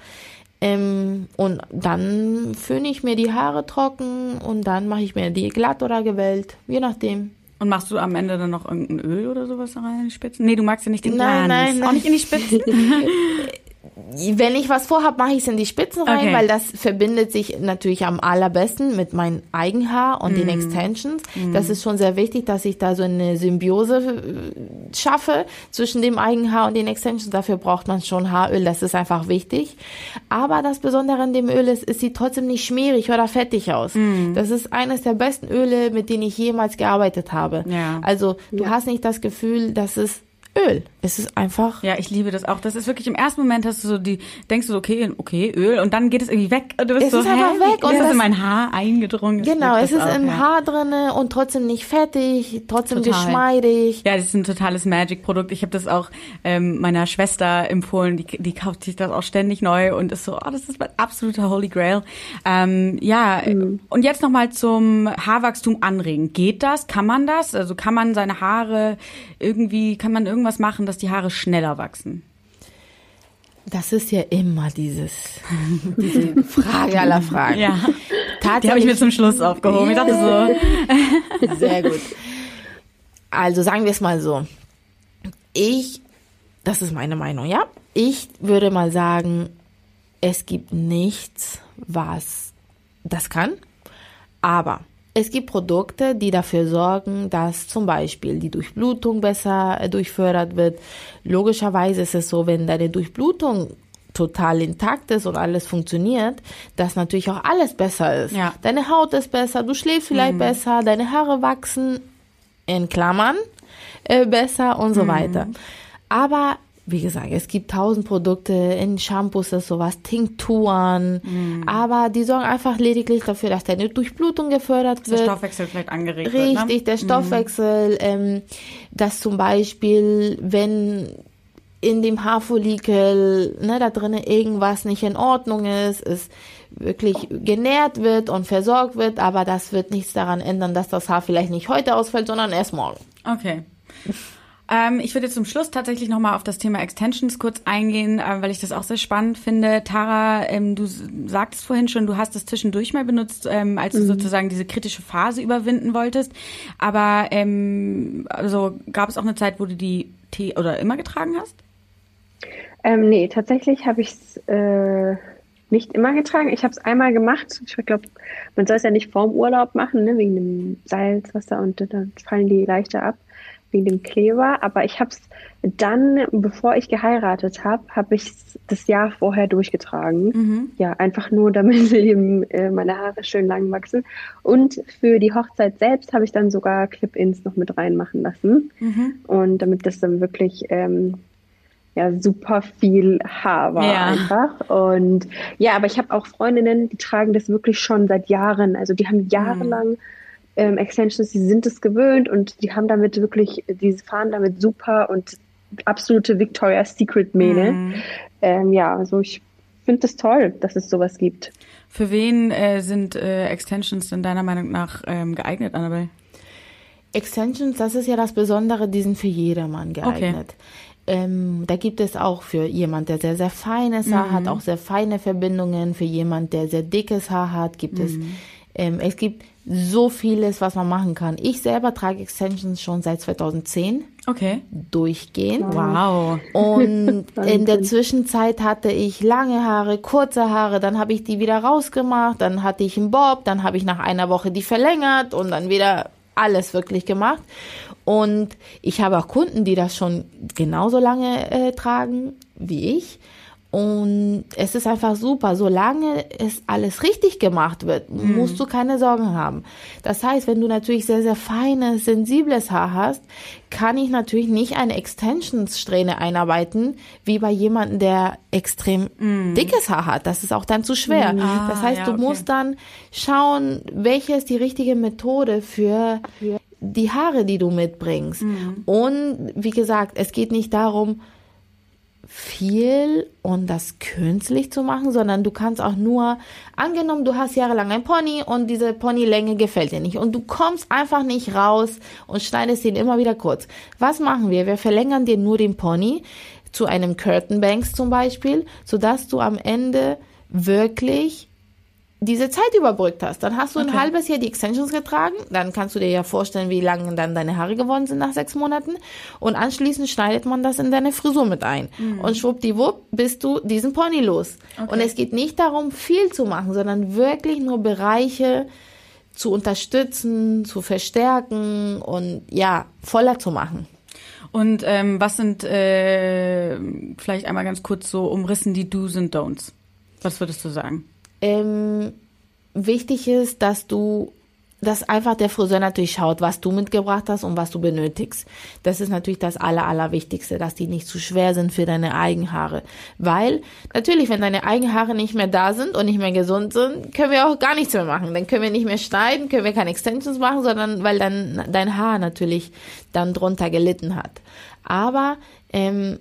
Ähm, und dann föhne ich mir die Haare trocken und dann mache ich mir die glatt oder gewellt, je nachdem. Und machst du am Ende dann noch irgendein Öl oder sowas rein in die Spitzen? Nee, du magst ja nicht den Nein, nein, nein. Auch nicht in die Spitzen? wenn ich was vorhab, mache ich es in die Spitzen rein, okay. weil das verbindet sich natürlich am allerbesten mit meinem Eigenhaar und mm. den. Extensions. Mm. Das ist schon sehr wichtig, dass ich da so eine Symbiose äh, schaffe zwischen dem Eigenhaar und den Extensions. Dafür braucht man schon Haaröl, das ist einfach wichtig. Aber das Besondere an dem Öl ist, es sieht trotzdem nicht schmierig oder fettig aus. Mm. Das ist eines der besten Öle, mit denen ich jemals gearbeitet habe. Ja. Also du ja. hast nicht das Gefühl, dass es Öl. Es ist einfach. Ja, ich liebe das auch. Das ist wirklich im ersten Moment hast du so die, denkst du, okay, okay, Öl und dann geht es irgendwie weg. Und du bist es so, ist einfach hä, weg und ist das in mein Haar eingedrungen. Genau, es ist auch, im ja. Haar drinne und trotzdem nicht fettig, trotzdem Total. geschmeidig. Ja, das ist ein totales Magic-Produkt. Ich habe das auch ähm, meiner Schwester empfohlen. Die, die kauft sich das auch ständig neu und ist so, oh, das ist mein absoluter Holy Grail. Ähm, ja, mhm. und jetzt nochmal zum Haarwachstum anregen. Geht das? Kann man das? Also kann man seine Haare irgendwie, kann man irgendwas machen, dass die Haare schneller wachsen? Das ist ja immer dieses, diese Frage aller Fragen. Ja. Die habe ich mir zum Schluss aufgehoben. Yeah. Ich dachte so. Sehr gut. Also sagen wir es mal so. Ich, das ist meine Meinung, ja. Ich würde mal sagen, es gibt nichts, was das kann. Aber es gibt Produkte, die dafür sorgen, dass zum Beispiel die Durchblutung besser äh, durchfördert wird. Logischerweise ist es so, wenn deine Durchblutung total intakt ist und alles funktioniert, dass natürlich auch alles besser ist. Ja. Deine Haut ist besser, du schläfst vielleicht mhm. besser, deine Haare wachsen in Klammern äh, besser und so mhm. weiter. Aber wie gesagt, es gibt tausend Produkte, in Shampoos ist sowas, Tinkturen, mm. aber die sorgen einfach lediglich dafür, dass deine Durchblutung gefördert wird. Der Stoffwechsel vielleicht angeregt Richtig, wird. Richtig, ne? der mhm. Stoffwechsel, mm. ähm, dass zum Beispiel, wenn in dem Haarfollikel, ne, da drinnen irgendwas nicht in Ordnung ist, es wirklich genährt wird und versorgt wird, aber das wird nichts daran ändern, dass das Haar vielleicht nicht heute ausfällt, sondern erst morgen. Okay. Ähm, ich würde zum Schluss tatsächlich nochmal auf das Thema Extensions kurz eingehen, äh, weil ich das auch sehr spannend finde. Tara, ähm, du sagtest vorhin schon, du hast es zwischendurch mal benutzt, ähm, als du mhm. sozusagen diese kritische Phase überwinden wolltest. Aber ähm, also gab es auch eine Zeit, wo du die Tee oder immer getragen hast? Ähm, nee, tatsächlich habe ich es äh, nicht immer getragen. Ich habe es einmal gemacht. Ich glaube, man soll es ja nicht vorm Urlaub machen, ne, wegen dem Salzwasser und dann fallen die leichter ab. Wegen dem Kleber, aber ich habe es dann, bevor ich geheiratet habe, habe ich das Jahr vorher durchgetragen. Mhm. Ja, einfach nur, damit eben äh, meine Haare schön lang wachsen. Und für die Hochzeit selbst habe ich dann sogar Clip-Ins noch mit reinmachen lassen. Mhm. Und damit das dann wirklich ähm, ja super viel Haar war ja. einfach. Und ja, aber ich habe auch Freundinnen, die tragen das wirklich schon seit Jahren. Also die haben jahrelang mhm. Ähm, Extensions, die sind es gewöhnt und die haben damit wirklich, die fahren damit super und absolute Victoria's Secret Mähne. Mhm. Ähm, ja, also ich finde es das toll, dass es sowas gibt. Für wen äh, sind äh, Extensions denn deiner Meinung nach ähm, geeignet, Annabelle? Extensions, das ist ja das Besondere, die sind für jedermann geeignet. Okay. Ähm, da gibt es auch für jemand, der sehr, sehr feines Haar mhm. hat, auch sehr feine Verbindungen. Für jemand, der sehr dickes Haar hat, gibt mhm. es, ähm, es gibt so vieles, was man machen kann. Ich selber trage Extensions schon seit 2010. Okay. Durchgehend. Wow. Und in der Zwischenzeit hatte ich lange Haare, kurze Haare, dann habe ich die wieder rausgemacht, dann hatte ich einen Bob, dann habe ich nach einer Woche die verlängert und dann wieder alles wirklich gemacht. Und ich habe auch Kunden, die das schon genauso lange äh, tragen wie ich. Und es ist einfach super, solange es alles richtig gemacht wird, mhm. musst du keine Sorgen haben. Das heißt, wenn du natürlich sehr, sehr feines, sensibles Haar hast, kann ich natürlich nicht eine Extensionssträhne einarbeiten, wie bei jemandem, der extrem mhm. dickes Haar hat. Das ist auch dann zu schwer. Mhm. Ah, das heißt, ja, du okay. musst dann schauen, welche ist die richtige Methode für die Haare, die du mitbringst. Mhm. Und wie gesagt, es geht nicht darum, viel und das künstlich zu machen, sondern du kannst auch nur, angenommen, du hast jahrelang ein Pony und diese Ponylänge gefällt dir nicht und du kommst einfach nicht raus und schneidest ihn immer wieder kurz. Was machen wir? Wir verlängern dir nur den Pony zu einem Curtain Banks zum Beispiel, sodass du am Ende wirklich diese Zeit überbrückt hast. Dann hast du okay. ein halbes Jahr die Extensions getragen, dann kannst du dir ja vorstellen, wie lange dann deine Haare geworden sind nach sechs Monaten und anschließend schneidet man das in deine Frisur mit ein mhm. und schwuppdiwupp bist du diesen Pony los. Okay. Und es geht nicht darum, viel zu machen, sondern wirklich nur Bereiche zu unterstützen, zu verstärken und ja, voller zu machen. Und ähm, was sind äh, vielleicht einmal ganz kurz so umrissen die Do's und Don'ts? Was würdest du sagen? Ähm, wichtig ist, dass du dass einfach der Friseur natürlich schaut, was du mitgebracht hast und was du benötigst. Das ist natürlich das Aller, Allerwichtigste, dass die nicht zu schwer sind für deine Eigenhaare. Weil natürlich, wenn deine Eigenhaare nicht mehr da sind und nicht mehr gesund sind, können wir auch gar nichts mehr machen. Dann können wir nicht mehr schneiden, können wir keine Extensions machen, sondern weil dann dein Haar natürlich dann drunter gelitten hat. Aber ähm,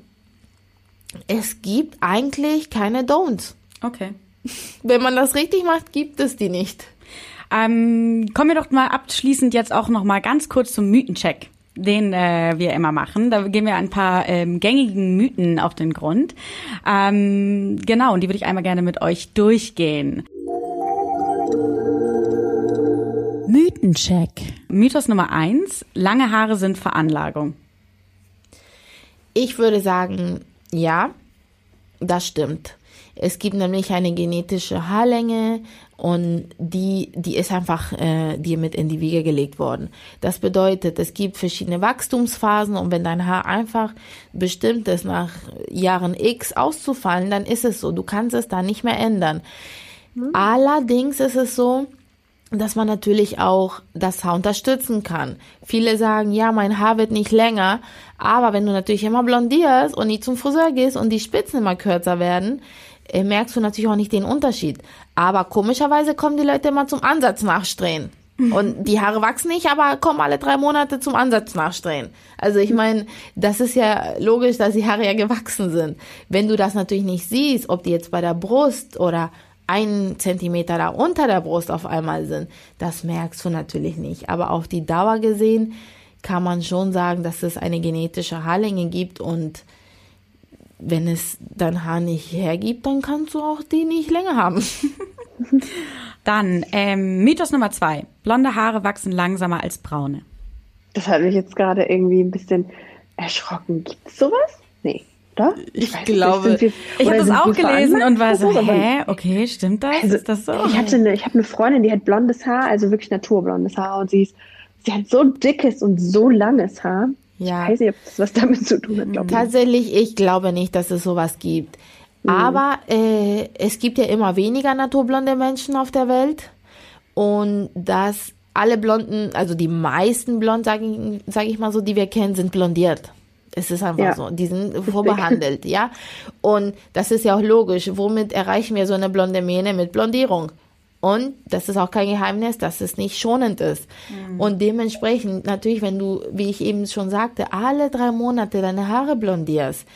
es gibt eigentlich keine Don'ts. Okay. Wenn man das richtig macht, gibt es die nicht. Ähm, kommen wir doch mal abschließend jetzt auch noch mal ganz kurz zum Mythencheck den äh, wir immer machen. Da gehen wir ein paar ähm, gängigen Mythen auf den Grund. Ähm, genau, und die würde ich einmal gerne mit euch durchgehen. Mythencheck. Mythos Nummer eins: Lange Haare sind Veranlagung. Ich würde sagen, ja, das stimmt. Es gibt nämlich eine genetische Haarlänge und die, die ist einfach äh, dir mit in die Wiege gelegt worden. Das bedeutet, es gibt verschiedene Wachstumsphasen und wenn dein Haar einfach bestimmt ist, nach Jahren X auszufallen, dann ist es so. Du kannst es da nicht mehr ändern. Mhm. Allerdings ist es so, dass man natürlich auch das Haar unterstützen kann. Viele sagen, ja, mein Haar wird nicht länger, aber wenn du natürlich immer blondierst und nie zum Friseur gehst und die Spitzen immer kürzer werden, merkst du natürlich auch nicht den Unterschied. Aber komischerweise kommen die Leute immer zum Ansatz nachstrehen. Und die Haare wachsen nicht, aber kommen alle drei Monate zum Ansatz nachstrehen. Also ich meine, das ist ja logisch, dass die Haare ja gewachsen sind. Wenn du das natürlich nicht siehst, ob die jetzt bei der Brust oder einen Zentimeter da unter der Brust auf einmal sind, das merkst du natürlich nicht. Aber auf die Dauer gesehen kann man schon sagen, dass es eine genetische Haarlänge gibt und wenn es dein Haar nicht hergibt, dann kannst du auch die nicht länger haben. dann ähm, Mythos Nummer zwei. Blonde Haare wachsen langsamer als braune. Das hat mich jetzt gerade irgendwie ein bisschen erschrocken. Gibt es sowas? Nee. Oder? Ich, ich glaube, nicht, wir, ich habe das auch gelesen und war so, hä, okay, stimmt das? Also, ist das so? Ich hatte eine, ich habe eine Freundin, die hat blondes Haar, also wirklich naturblondes Haar und sie ist, sie hat so dickes und so langes Haar Ja. Ich weiß nicht, ob das was damit zu tun hat. Glaube Tatsächlich, ich glaube nicht, dass es sowas gibt. Mhm. Aber äh, es gibt ja immer weniger naturblonde Menschen auf der Welt. Und dass alle Blonden, also die meisten Blond, sage ich, sag ich mal so, die wir kennen, sind blondiert. Es ist einfach ja. so. Die sind vorbehandelt, ja. Und das ist ja auch logisch. Womit erreichen wir so eine blonde Mähne? Mit Blondierung. Und das ist auch kein Geheimnis, dass es nicht schonend ist. Mhm. Und dementsprechend, natürlich, wenn du, wie ich eben schon sagte, alle drei Monate deine Haare blondierst,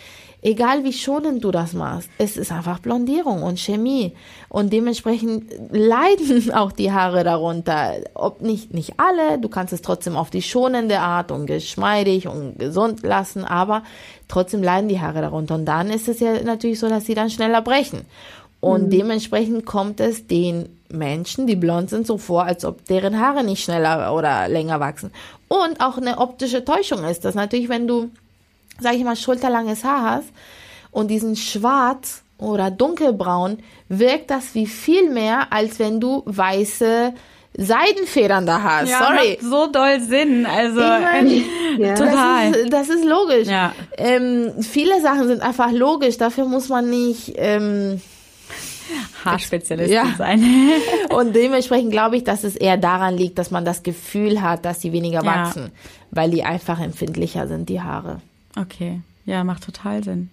egal wie schonend du das machst, es ist einfach Blondierung und Chemie. Und dementsprechend leiden auch die Haare darunter. Ob nicht, nicht alle, du kannst es trotzdem auf die schonende Art und geschmeidig und gesund lassen, aber trotzdem leiden die Haare darunter. Und dann ist es ja natürlich so, dass sie dann schneller brechen. Und mhm. dementsprechend kommt es den Menschen, die blond sind, so vor, als ob deren Haare nicht schneller oder länger wachsen. Und auch eine optische Täuschung ist das. Natürlich, wenn du, sag ich mal, schulterlanges Haar hast und diesen schwarz oder dunkelbraun, wirkt das wie viel mehr, als wenn du weiße Seidenfedern da hast. Ja, Sorry. Macht so doll Sinn. Also ich mein, ja. total. Das ist, das ist logisch. Ja. Ähm, viele Sachen sind einfach logisch. Dafür muss man nicht ähm, Haarspezialistin ja. sein. und dementsprechend glaube ich, dass es eher daran liegt, dass man das Gefühl hat, dass sie weniger ja. wachsen, weil die einfach empfindlicher sind, die Haare. Okay, ja, macht total Sinn.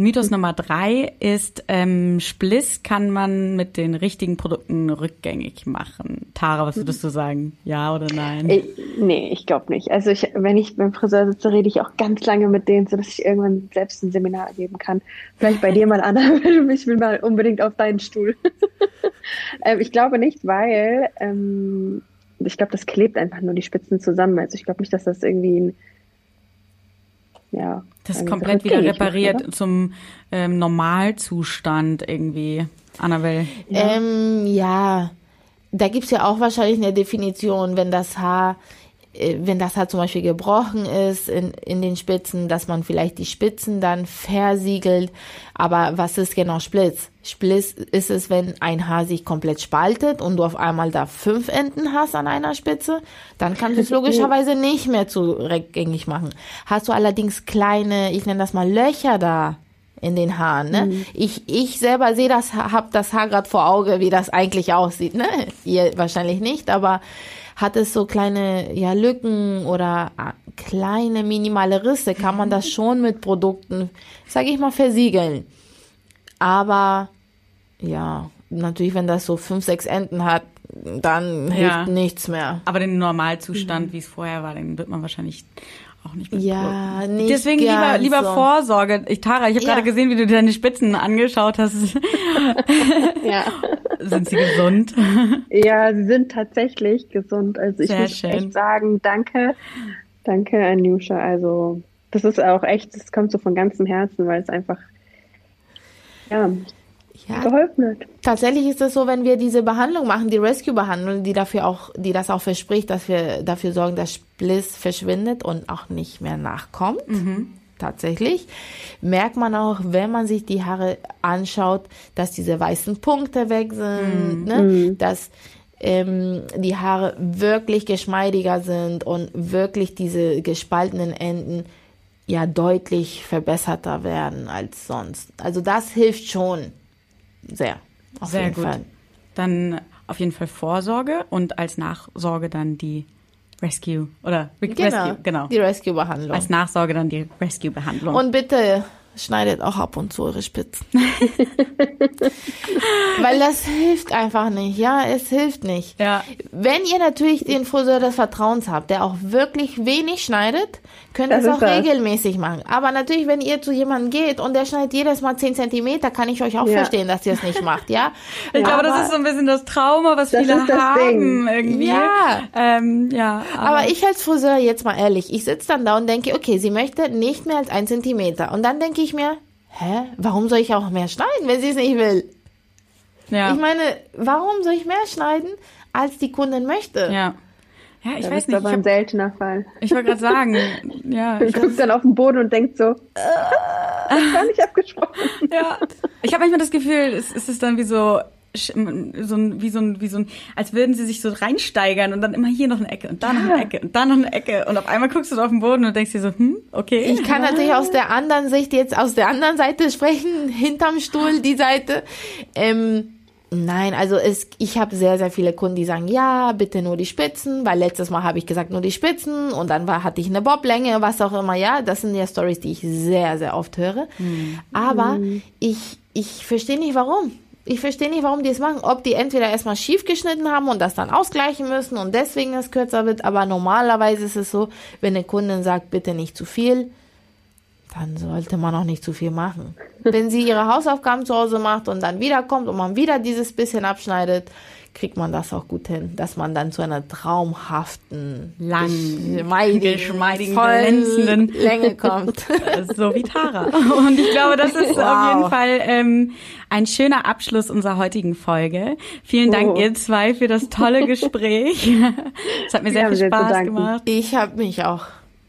Mythos Nummer drei ist, ähm, Spliss kann man mit den richtigen Produkten rückgängig machen. Tara, was würdest du sagen? Ja oder nein? Ich, nee, ich glaube nicht. Also ich, wenn ich beim Friseur sitze, rede ich auch ganz lange mit denen, sodass ich irgendwann selbst ein Seminar geben kann. Vielleicht bei dir mal, Anna, ich will mal unbedingt auf deinen Stuhl. ähm, ich glaube nicht, weil ähm, ich glaube, das klebt einfach nur die Spitzen zusammen. Also ich glaube nicht, dass das irgendwie ein ja. Das ist komplett wieder repariert macht, zum ähm, Normalzustand irgendwie, Annabelle. Ja. Ähm, ja, da gibt's ja auch wahrscheinlich eine Definition, wenn das Haar wenn das halt zum Beispiel gebrochen ist in, in den Spitzen, dass man vielleicht die Spitzen dann versiegelt. Aber was ist genau Splitz? Splitz ist es, wenn ein Haar sich komplett spaltet und du auf einmal da fünf Enden hast an einer Spitze, dann kannst du es logischerweise nicht mehr zu rückgängig machen. Hast du allerdings kleine, ich nenne das mal Löcher da in den Haaren. Ne? Mhm. Ich, ich selber sehe das, hab das Haar gerade vor Auge, wie das eigentlich aussieht. Ne? Ihr wahrscheinlich nicht, aber hat es so kleine ja, Lücken oder ah, kleine minimale Risse, kann man das schon mit Produkten, sage ich mal, versiegeln. Aber ja, natürlich, wenn das so fünf, sechs Enden hat, dann ja. hilft nichts mehr. Aber den Normalzustand, mhm. wie es vorher war, den wird man wahrscheinlich auch nicht mit Ja, nicht Deswegen lieber, lieber so. Vorsorge. Ich, Tara, ich habe ja. gerade gesehen, wie du deine Spitzen angeschaut hast. ja. Sind sie gesund? Ja, sie sind tatsächlich gesund. Also ich Sehr muss schön. echt sagen, danke, danke Anjusha. Also das ist auch echt, das kommt so von ganzem Herzen, weil es einfach ja, ja, geholfen hat. Tatsächlich ist es so, wenn wir diese Behandlung machen, die Rescue-Behandlung, die dafür auch, die das auch verspricht, dass wir dafür sorgen, dass Spliss verschwindet und auch nicht mehr nachkommt. Mhm. Tatsächlich merkt man auch, wenn man sich die Haare anschaut, dass diese weißen Punkte weg sind, mhm. ne? Mhm. dass ähm, die Haare wirklich geschmeidiger sind und wirklich diese gespaltenen Enden ja deutlich verbesserter werden als sonst. Also das hilft schon sehr. Auf sehr jeden gut. Fall. Dann auf jeden Fall Vorsorge und als Nachsorge dann die Rescue oder Re genau, Rescue, genau. Die Rescue-Behandlung. Als Nachsorge dann die Rescue-Behandlung. Und bitte schneidet auch ab und zu eure Spitzen. Weil das hilft einfach nicht, ja, es hilft nicht. Ja. Wenn ihr natürlich den Friseur des Vertrauens habt, der auch wirklich wenig schneidet, könnt ihr es auch das. regelmäßig machen. Aber natürlich, wenn ihr zu jemandem geht und der schneidet jedes Mal 10 Zentimeter, kann ich euch auch ja. verstehen, dass ihr es nicht macht, ja. Ich glaube, das ist so ein bisschen das Trauma, was viele haben Ding. irgendwie. Ja. Ähm, ja aber, aber ich als Friseur, jetzt mal ehrlich, ich sitze dann da und denke, okay, sie möchte nicht mehr als ein Zentimeter. Und dann denke ich mir, hä, warum soll ich auch mehr schneiden, wenn sie es nicht will? Ja. Ich meine, warum soll ich mehr schneiden, als die Kundin möchte? Ja. Ja, ich das weiß ist nicht. aber ein seltener Fall. Ich wollte gerade sagen, ja. Du guckst dann auf den Boden und denkst so, das war nicht abgesprochen. Ja. Ich habe manchmal das Gefühl, es, es ist dann wie so so ein, wie so ein, wie so ein, als würden sie sich so reinsteigern und dann immer hier noch eine Ecke und da noch eine Ecke und da noch eine Ecke und auf einmal guckst du auf den Boden und denkst dir so, hm, okay. Ich kann natürlich aus der anderen Sicht jetzt aus der anderen Seite sprechen, hinterm Stuhl die Seite. Ähm, Nein, also es, ich habe sehr, sehr viele Kunden, die sagen, ja, bitte nur die Spitzen, weil letztes Mal habe ich gesagt, nur die Spitzen und dann war, hatte ich eine Boblänge, was auch immer, ja, das sind ja Stories, die ich sehr, sehr oft höre. Mhm. Aber mhm. ich, ich verstehe nicht, warum. Ich verstehe nicht, warum die es machen. Ob die entweder erstmal schief geschnitten haben und das dann ausgleichen müssen und deswegen es kürzer wird, aber normalerweise ist es so, wenn eine Kundin sagt, bitte nicht zu viel, dann sollte man auch nicht zu viel machen. Wenn sie ihre Hausaufgaben zu Hause macht und dann wiederkommt und man wieder dieses bisschen abschneidet, kriegt man das auch gut hin, dass man dann zu einer traumhaften, langen, geschmeidigen, glänzenden Länge kommt. so wie Tara. Und ich glaube, das ist wow. auf jeden Fall ähm, ein schöner Abschluss unserer heutigen Folge. Vielen Dank, oh. ihr zwei, für das tolle Gespräch. Es hat mir sehr viel Spaß gemacht. Ich habe mich auch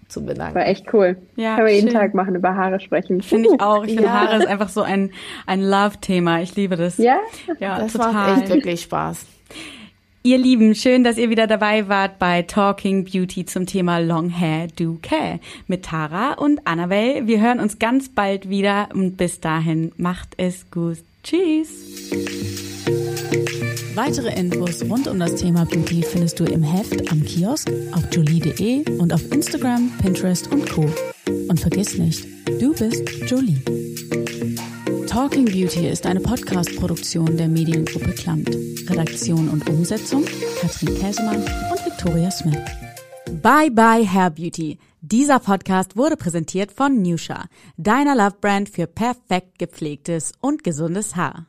zu bedanken. War echt cool. Ja, Können wir jeden Tag machen, über Haare sprechen. Finde ich auch. Ich finde Haare ist einfach so ein, ein Love-Thema. Ich liebe das. Ja? Ja, das total. macht echt wirklich Spaß. Ihr Lieben, schön, dass ihr wieder dabei wart bei Talking Beauty zum Thema Long Hair Do Care mit Tara und Annabelle. Wir hören uns ganz bald wieder und bis dahin macht es gut. Tschüss. Weitere Infos rund um das Thema Beauty findest du im Heft, am Kiosk, auf jolie.de und auf Instagram, Pinterest und Co. Und vergiss nicht, du bist Jolie. Talking Beauty ist eine Podcast-Produktion der Mediengruppe Klamt. Redaktion und Umsetzung Katrin Käsemann und Victoria Smith. Bye bye Hair Beauty. Dieser Podcast wurde präsentiert von Nusha, deiner Love Brand für perfekt gepflegtes und gesundes Haar.